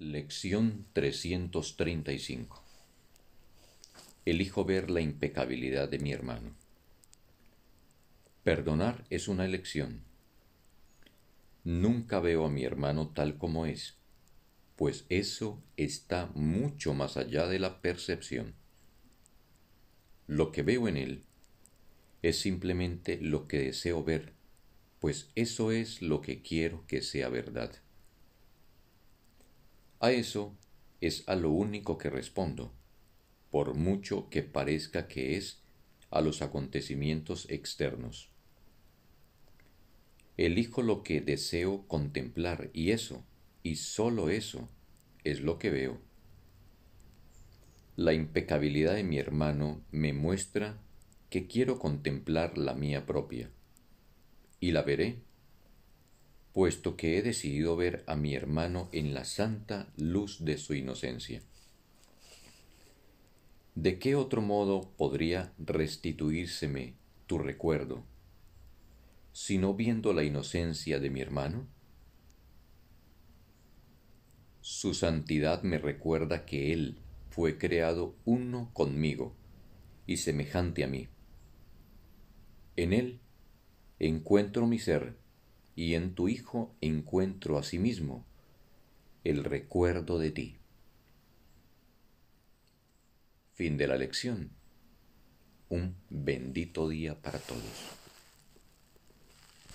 Lección 335 Elijo ver la impecabilidad de mi hermano. Perdonar es una elección. Nunca veo a mi hermano tal como es, pues eso está mucho más allá de la percepción. Lo que veo en él es simplemente lo que deseo ver, pues eso es lo que quiero que sea verdad. A eso es a lo único que respondo, por mucho que parezca que es a los acontecimientos externos. Elijo lo que deseo contemplar y eso, y sólo eso, es lo que veo. La impecabilidad de mi hermano me muestra que quiero contemplar la mía propia, y la veré puesto que he decidido ver a mi hermano en la santa luz de su inocencia. ¿De qué otro modo podría restituírseme tu recuerdo, sino viendo la inocencia de mi hermano? Su santidad me recuerda que Él fue creado uno conmigo y semejante a mí. En Él encuentro mi ser y en tu Hijo encuentro asimismo el recuerdo de ti. Fin de la lección. Un bendito día para todos.